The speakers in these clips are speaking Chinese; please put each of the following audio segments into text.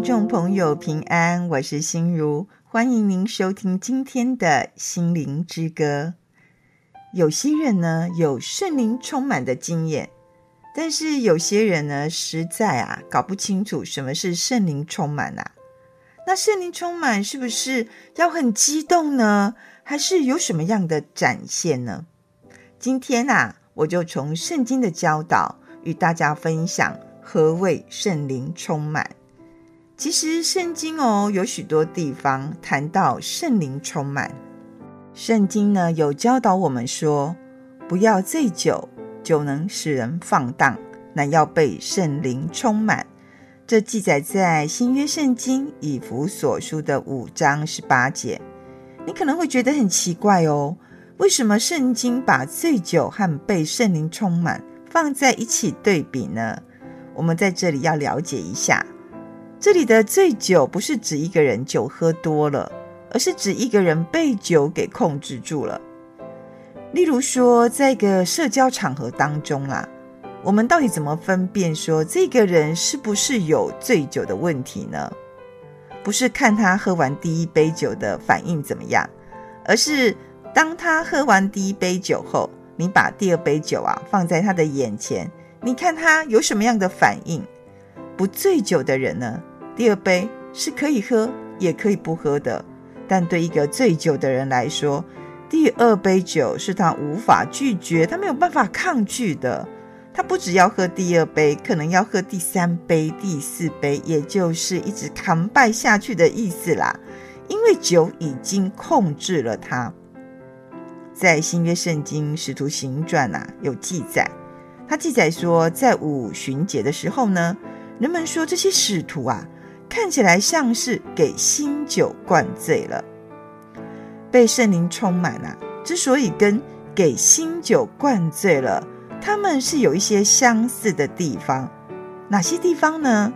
众朋友，平安，我是心如，欢迎您收听今天的心灵之歌。有些人呢，有圣灵充满的经验，但是有些人呢，实在啊搞不清楚什么是圣灵充满啊。那圣灵充满是不是要很激动呢？还是有什么样的展现呢？今天啊，我就从圣经的教导与大家分享何谓圣灵充满。其实圣经哦，有许多地方谈到圣灵充满。圣经呢，有教导我们说，不要醉酒，酒能使人放荡，乃要被圣灵充满。这记载在新约圣经以弗所书的五章十八节。你可能会觉得很奇怪哦，为什么圣经把醉酒和被圣灵充满放在一起对比呢？我们在这里要了解一下。这里的醉酒不是指一个人酒喝多了，而是指一个人被酒给控制住了。例如说，在一个社交场合当中啦，我们到底怎么分辨说这个人是不是有醉酒的问题呢？不是看他喝完第一杯酒的反应怎么样，而是当他喝完第一杯酒后，你把第二杯酒啊放在他的眼前，你看他有什么样的反应？不醉酒的人呢？第二杯是可以喝，也可以不喝的。但对一个醉酒的人来说，第二杯酒是他无法拒绝，他没有办法抗拒的。他不只要喝第二杯，可能要喝第三杯、第四杯，也就是一直扛拜下去的意思啦。因为酒已经控制了他。在新约圣经使徒行传啊，有记载，他记载说，在五旬节的时候呢，人们说这些使徒啊。看起来像是给新酒灌醉了，被圣灵充满啊。之所以跟给新酒灌醉了，他们是有一些相似的地方。哪些地方呢？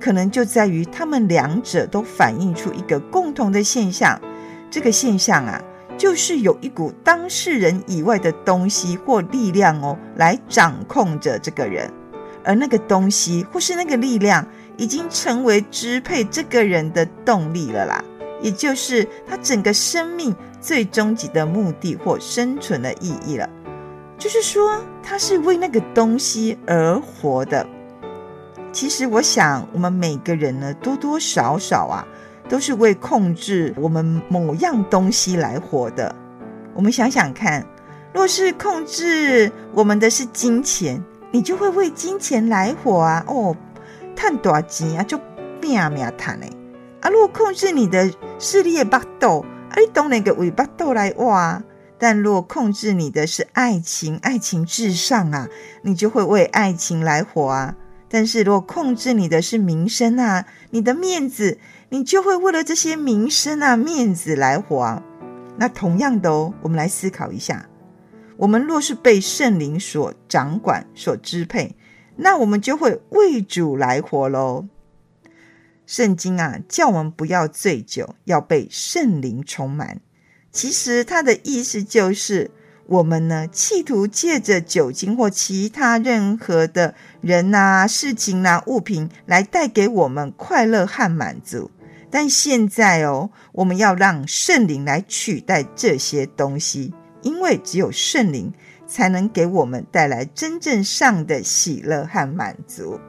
可能就在于他们两者都反映出一个共同的现象。这个现象啊，就是有一股当事人以外的东西或力量哦，来掌控着这个人，而那个东西或是那个力量。已经成为支配这个人的动力了啦，也就是他整个生命最终极的目的或生存的意义了。就是说，他是为那个东西而活的。其实，我想我们每个人呢，多多少少啊，都是为控制我们某样东西来活的。我们想想看，若是控制我们的是金钱，你就会为金钱来活啊！哦。赚大钱啊，就拼命赚嘞！啊，如果控制你的是你的巴肚，啊，你当然个为巴肚来挖。但若控制你的是爱情，爱情至上啊，你就会为爱情来活啊。但是如果控制你的是名声啊，你的面子，你就会为了这些名声啊、面子来活啊。那同样的哦，我们来思考一下：我们若是被圣灵所掌管、所支配。那我们就会为主来活喽。圣经啊，叫我们不要醉酒，要被圣灵充满。其实它的意思就是，我们呢，企图借着酒精或其他任何的人啊、事情啊、物品来带给我们快乐和满足。但现在哦，我们要让圣灵来取代这些东西，因为只有圣灵。才能给我们带来真正上的喜乐和满足。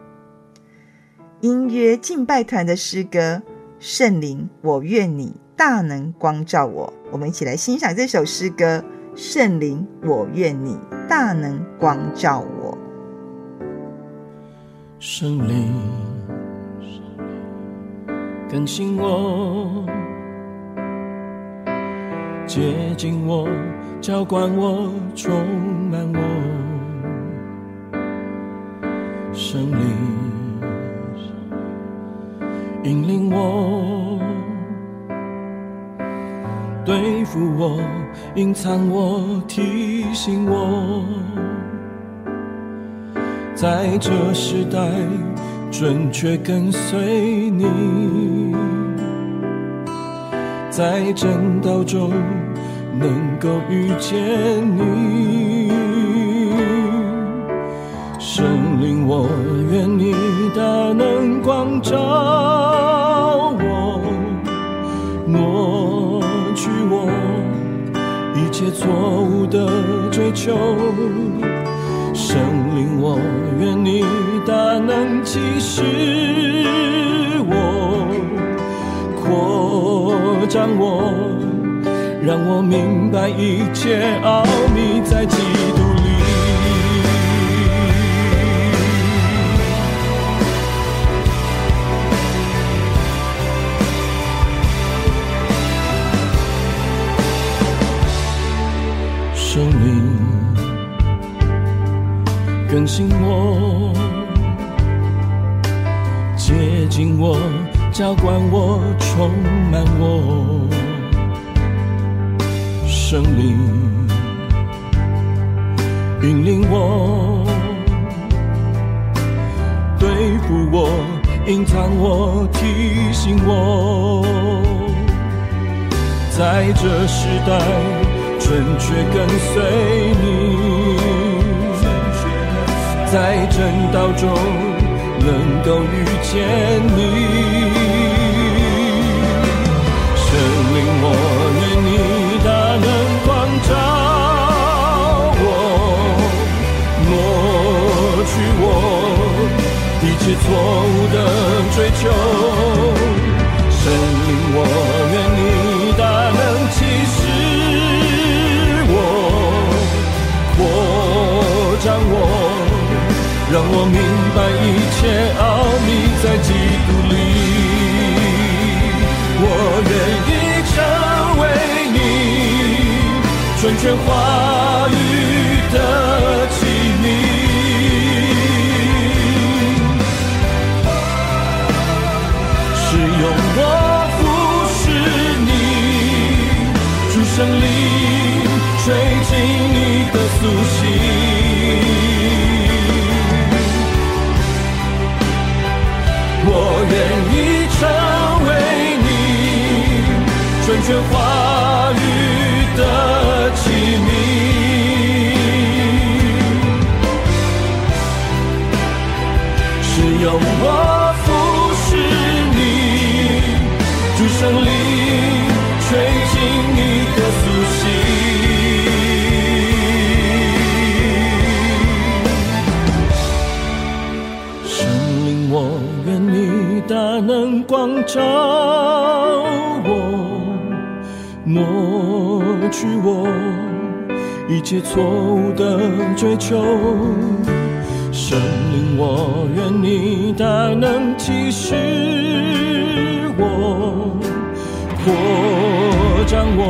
音乐敬拜团的诗歌《圣灵，我愿你大能光照我》，我们一起来欣赏这首诗歌《圣灵，我愿你大能光照我》。圣灵，更新我，接近我。浇灌我，充满我，圣灵引领我，对付我，隐藏我，提醒我，在这时代准确跟随你，在正道中。能够遇见你，圣灵，我愿你大能光照我，抹去我一切错误的追求。圣灵，我愿你大能启示我，扩张我，让我明白一切奥秘。中能够遇见。全话语的启明。是由我服侍你，主圣灵吹进你的苏醒。圣灵，我愿你大能光照。抹去我一切错误的追求。神灵，我愿你大能启示我，扩张我，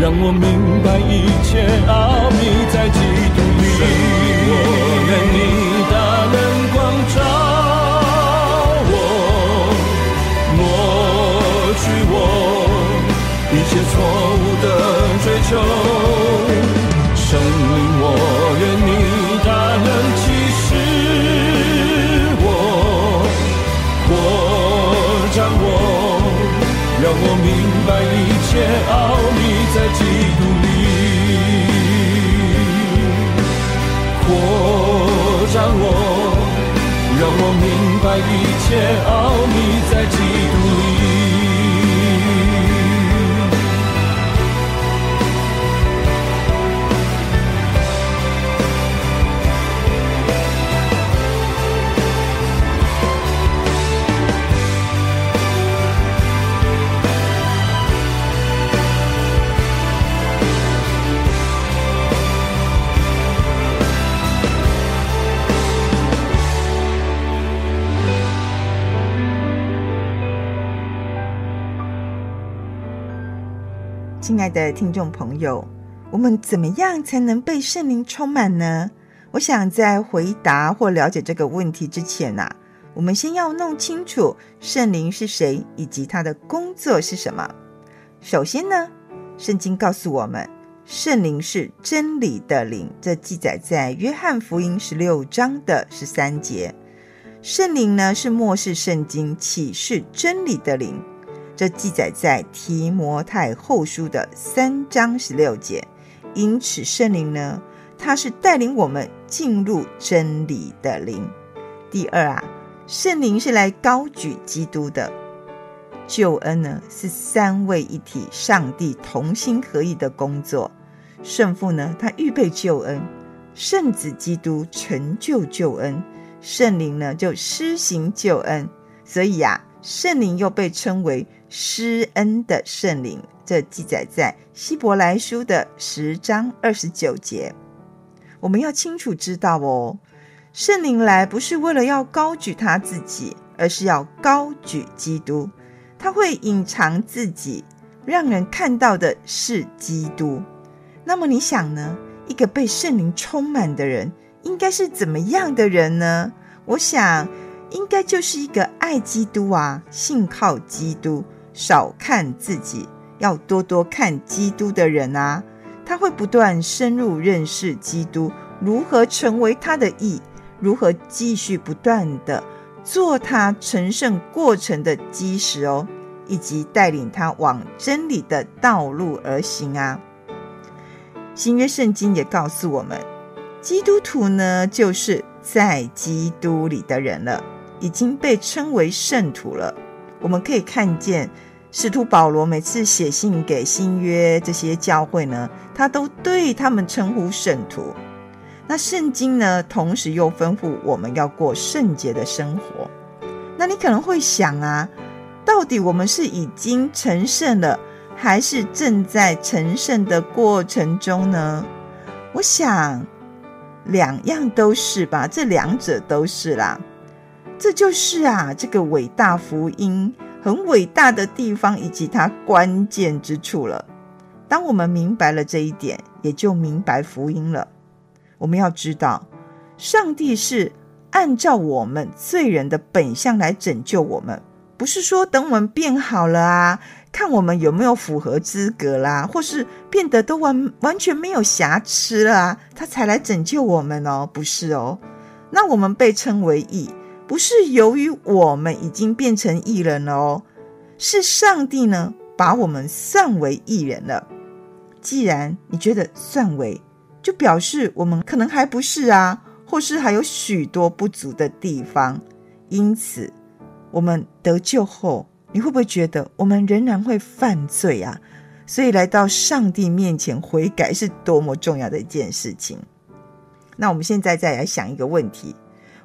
让我明白一切奥秘在基督里。我愿你切错误的追求，生灵，我愿你大能启示我，扩张我，让我明白一切奥秘在基督里。扩张我，让我明白一切奥秘在基亲爱的听众朋友，我们怎么样才能被圣灵充满呢？我想在回答或了解这个问题之前呐、啊，我们先要弄清楚圣灵是谁以及他的工作是什么。首先呢，圣经告诉我们，圣灵是真理的灵，这记载在约翰福音十六章的十三节。圣灵呢，是默示圣经、启示真理的灵。这记载在提摩太后书的三章十六节，因此圣灵呢，它是带领我们进入真理的灵。第二啊，圣灵是来高举基督的。救恩呢，是三位一体、上帝同心合意的工作。圣父呢，他预备救恩；圣子基督成就救恩；圣灵呢，就施行救恩。所以呀、啊，圣灵又被称为施恩的圣灵。这记载在希伯来书的十章二十九节。我们要清楚知道哦，圣灵来不是为了要高举他自己，而是要高举基督。他会隐藏自己，让人看到的是基督。那么你想呢？一个被圣灵充满的人，应该是怎么样的人呢？我想，应该就是一个爱基督啊，信靠基督，少看自己，要多多看基督的人啊。他会不断深入认识基督，如何成为他的义，如何继续不断的做他成圣过程的基石哦，以及带领他往真理的道路而行啊。新约圣经也告诉我们，基督徒呢，就是在基督里的人了，已经被称为圣徒了。我们可以看见。使徒保罗每次写信给新约这些教会呢，他都对他们称呼圣徒。那圣经呢，同时又吩咐我们要过圣洁的生活。那你可能会想啊，到底我们是已经成圣了，还是正在成圣的过程中呢？我想两样都是吧，这两者都是啦。这就是啊，这个伟大福音。很伟大的地方以及它关键之处了。当我们明白了这一点，也就明白福音了。我们要知道，上帝是按照我们罪人的本相来拯救我们，不是说等我们变好了啊，看我们有没有符合资格啦，或是变得都完完全没有瑕疵了啊，他才来拯救我们哦，不是哦。那我们被称为义。不是由于我们已经变成艺人了哦，是上帝呢把我们算为艺人了。既然你觉得算为，就表示我们可能还不是啊，或是还有许多不足的地方。因此，我们得救后，你会不会觉得我们仍然会犯罪啊？所以来到上帝面前悔改是多么重要的一件事情。那我们现在再来想一个问题。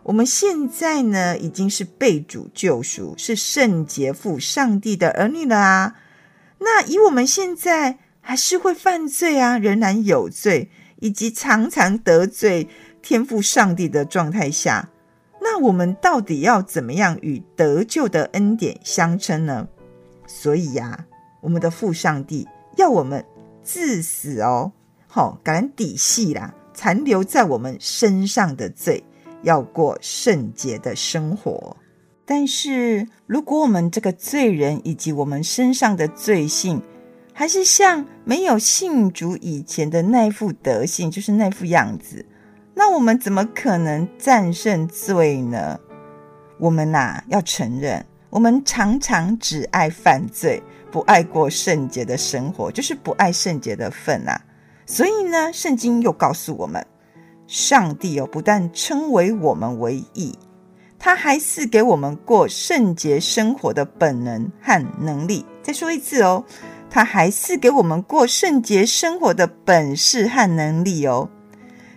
我们现在呢，已经是被主救赎，是圣洁父上帝的儿女了啊。那以我们现在还是会犯罪啊，仍然有罪，以及常常得罪天父上帝的状态下，那我们到底要怎么样与得救的恩典相称呢？所以呀、啊，我们的父上帝要我们治死哦，好、哦，赶抵细啦，残留在我们身上的罪。要过圣洁的生活，但是如果我们这个罪人以及我们身上的罪性，还是像没有信主以前的那副德性，就是那副样子，那我们怎么可能战胜罪呢？我们呐、要承认，我们常常只爱犯罪，不爱过圣洁的生活，就是不爱圣洁的份啊。所以呢，圣经又告诉我们。上帝哦，不但称为我们为义，他还赐给我们过圣洁生活的本能和能力。再说一次哦，他还赐给我们过圣洁生活的本事和能力哦。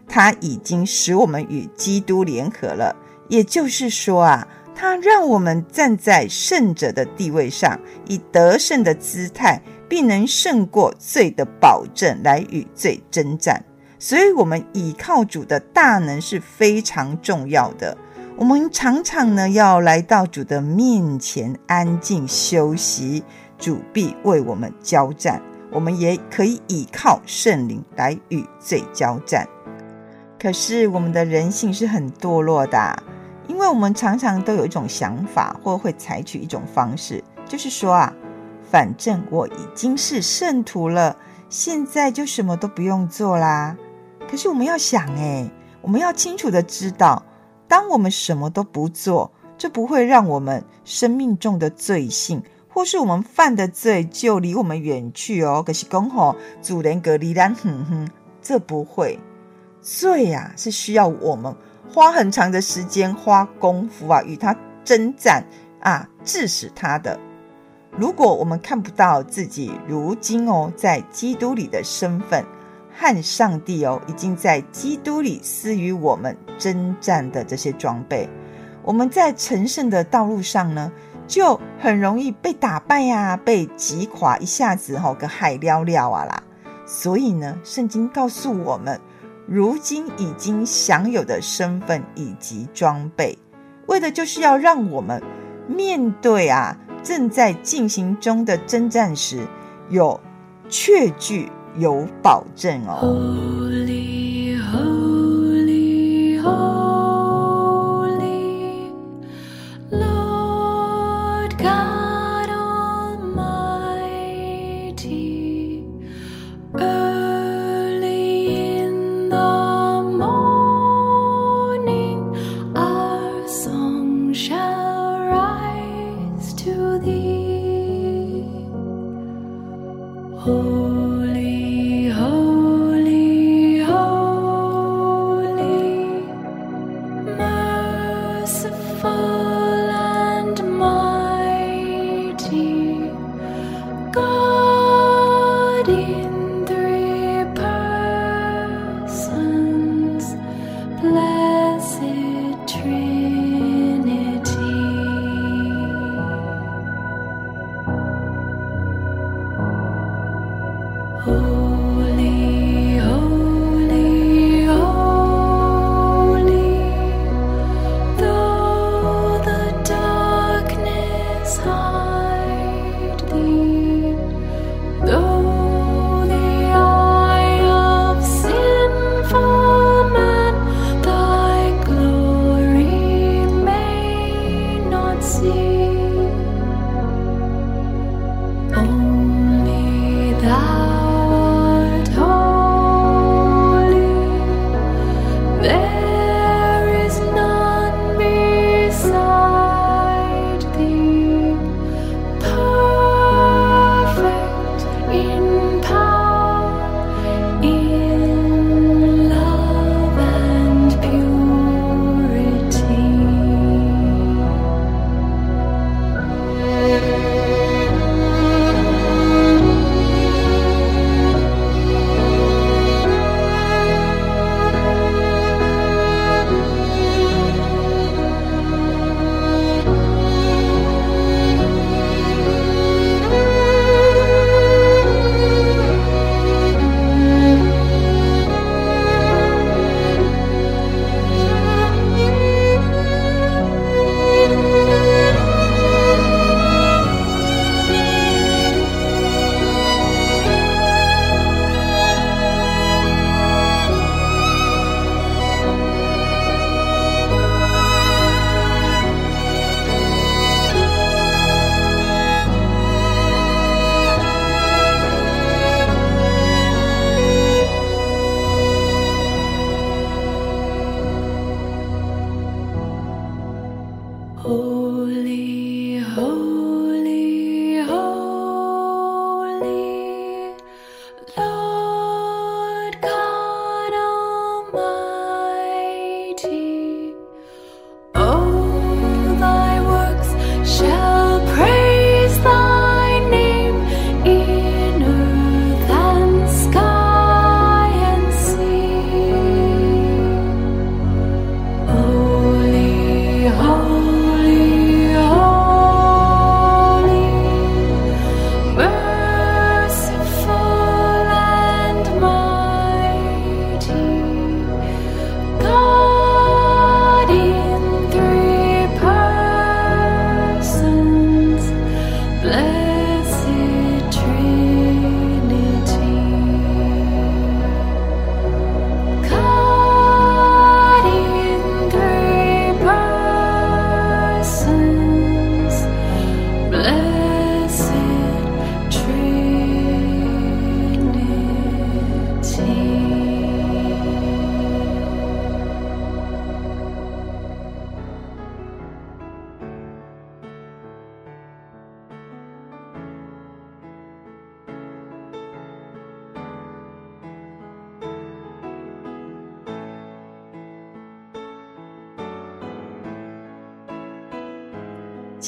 他已经使我们与基督联合了，也就是说啊，他让我们站在圣者的地位上，以得胜的姿态，并能胜过罪的保证来与罪征战。所以，我们倚靠主的大能是非常重要的。我们常常呢，要来到主的面前安静休息，主必为我们交战。我们也可以倚靠圣灵来与罪交战。可是，我们的人性是很堕落的，因为我们常常都有一种想法，或会采取一种方式，就是说啊，反正我已经是圣徒了，现在就什么都不用做啦。可是我们要想，诶，我们要清楚的知道，当我们什么都不做，这不会让我们生命中的罪性，或是我们犯的罪就离我们远去哦。可是公吼，主人隔离咱，哼哼，这不会。罪呀、啊，是需要我们花很长的时间、花功夫啊，与他征战啊，致使他的。如果我们看不到自己如今哦，在基督里的身份和上帝哦，已经在基督里赐予我们征战的这些装备，我们在成圣的道路上呢，就很容易被打败呀、啊，被击垮，一下子吼、哦、个海了了啊啦。所以呢，圣经告诉我们，如今已经享有的身份以及装备，为的就是要让我们面对啊。正在进行中的征战时，有确据，有保证哦。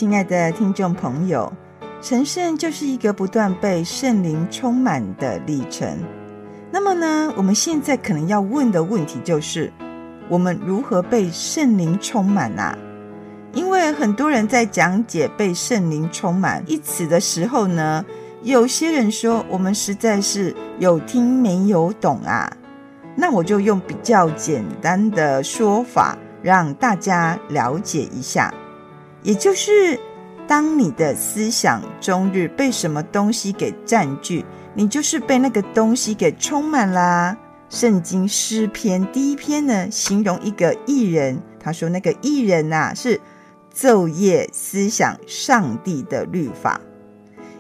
亲爱的听众朋友，成圣就是一个不断被圣灵充满的历程。那么呢，我们现在可能要问的问题就是：我们如何被圣灵充满啊？因为很多人在讲解“被圣灵充满”一词的时候呢，有些人说我们实在是有听没有懂啊。那我就用比较简单的说法，让大家了解一下。也就是，当你的思想终日被什么东西给占据，你就是被那个东西给充满啦。圣经诗篇第一篇呢，形容一个艺人，他说那个艺人呐、啊，是昼夜思想上帝的律法。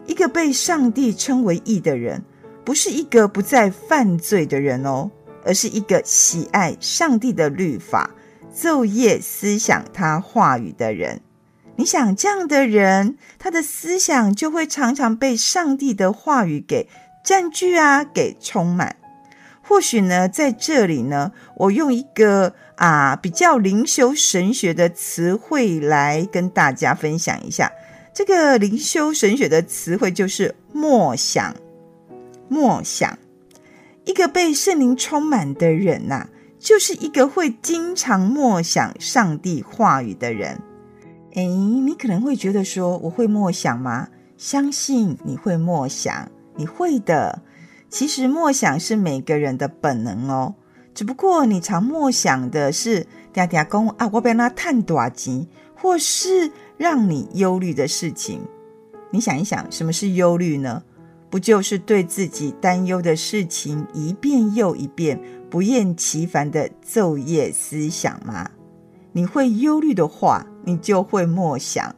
一个被上帝称为义的人，不是一个不再犯罪的人哦，而是一个喜爱上帝的律法，昼夜思想他话语的人。你想这样的人，他的思想就会常常被上帝的话语给占据啊，给充满。或许呢，在这里呢，我用一个啊比较灵修神学的词汇来跟大家分享一下。这个灵修神学的词汇就是默想。默想，一个被圣灵充满的人呐、就是一个会经常默想上帝话语的人。诶，你可能会觉得说，我会默想吗？相信你会默想，你会的。其实默想是每个人的本能哦，只不过你常默想的是嗲嗲公啊，我被那探短吉，或是让你忧虑的事情。你想一想，什么是忧虑呢？不就是对自己担忧的事情一遍又一遍，不厌其烦的昼夜思想吗？你会忧虑的话，你就会默想。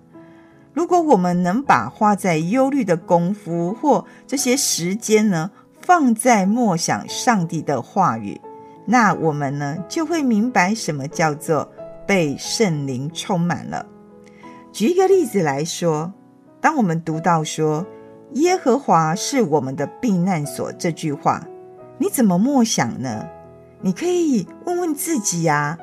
如果我们能把花在忧虑的功夫或这些时间呢，放在默想上帝的话语，那我们呢就会明白什么叫做被圣灵充满了。举一个例子来说，当我们读到说“耶和华是我们的避难所”这句话，你怎么默想呢？你可以问问自己呀。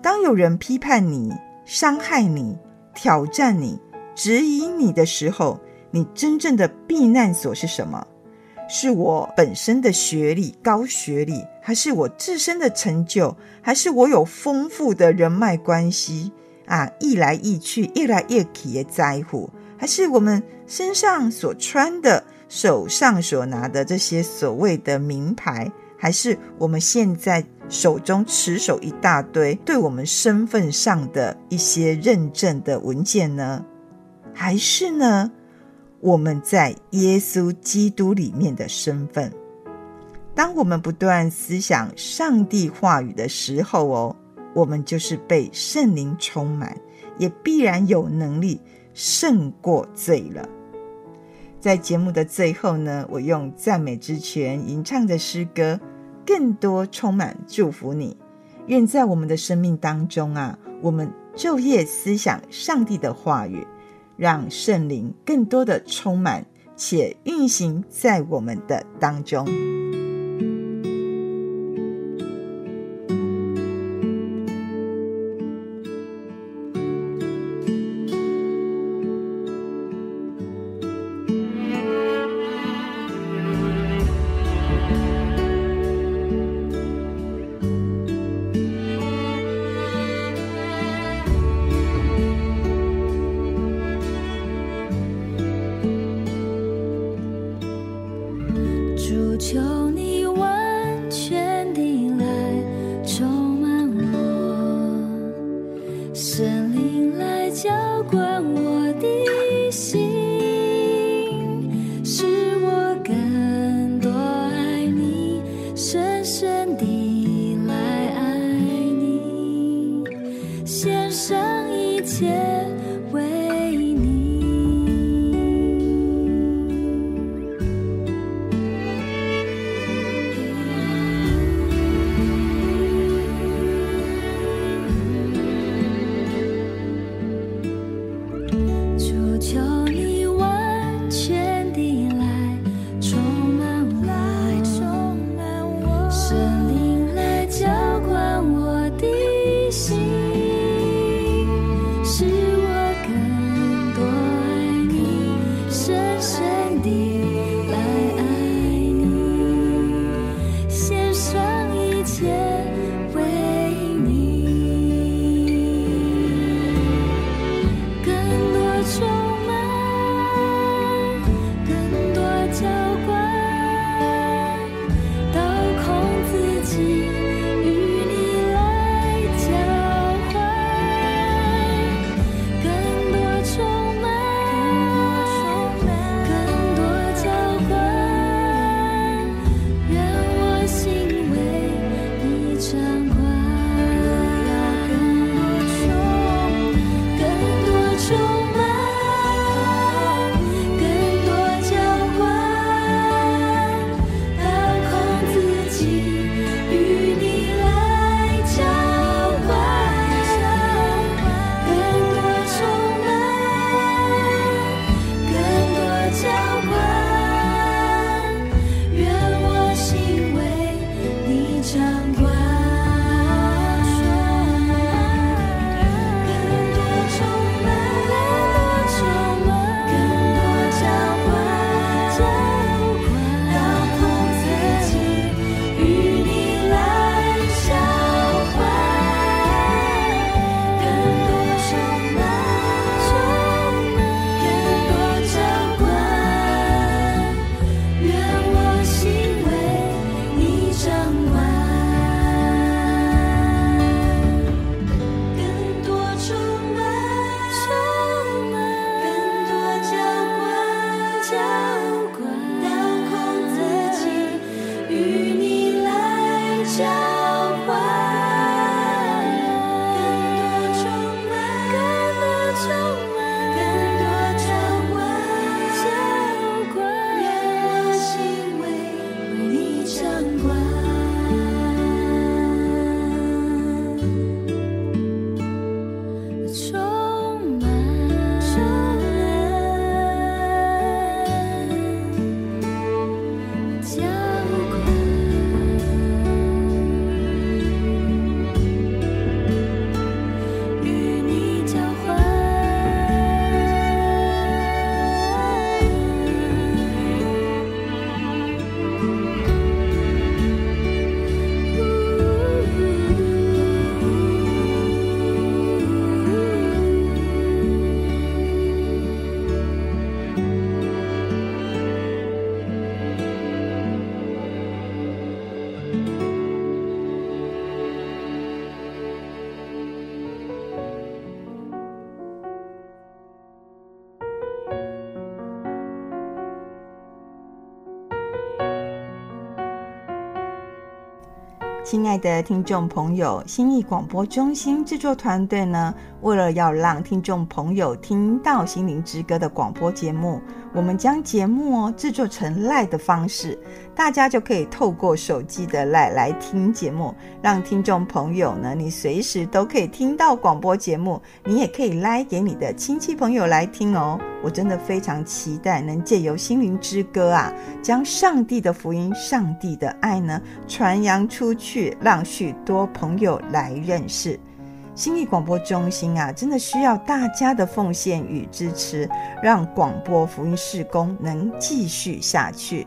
当有人批判你、伤害你、挑战你、质疑你的时候，你真正的避难所是什么？是我本身的学历、高学历，还是我自身的成就，还是我有丰富的人脉关系啊？一来一去、一来一去的在乎，还是我们身上所穿的、手上所拿的这些所谓的名牌？还是我们现在手中持守一大堆对我们身份上的一些认证的文件呢？还是呢，我们在耶稣基督里面的身份？当我们不断思想上帝话语的时候哦，我们就是被圣灵充满，也必然有能力胜过罪了。在节目的最后呢，我用赞美之泉吟唱的诗歌。更多充满祝福你，愿在我们的生命当中啊，我们昼夜思想上帝的话语，让圣灵更多的充满且运行在我们的当中。是亲爱的听众朋友，心意广播中心制作团队呢，为了要让听众朋友听到《心灵之歌》的广播节目，我们将节目哦制作成 LINE 的方式，大家就可以透过手机的 LINE 来听节目，让听众朋友呢，你随时都可以听到广播节目，你也可以 LINE 给你的亲戚朋友来听哦。我真的非常期待能借由《心灵之歌》啊，将上帝的福音、上帝的爱呢传扬出去，让许多朋友来认识。信义广播中心啊，真的需要大家的奉献与支持，让广播福音事工能继续下去。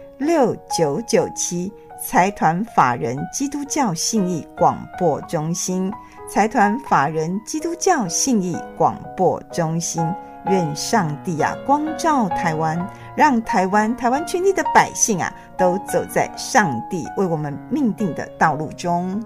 六九九七，财团法人基督教信义广播中心，财团法人基督教信义广播中心，愿上帝啊光照台湾，让台湾台湾全体的百姓啊都走在上帝为我们命定的道路中。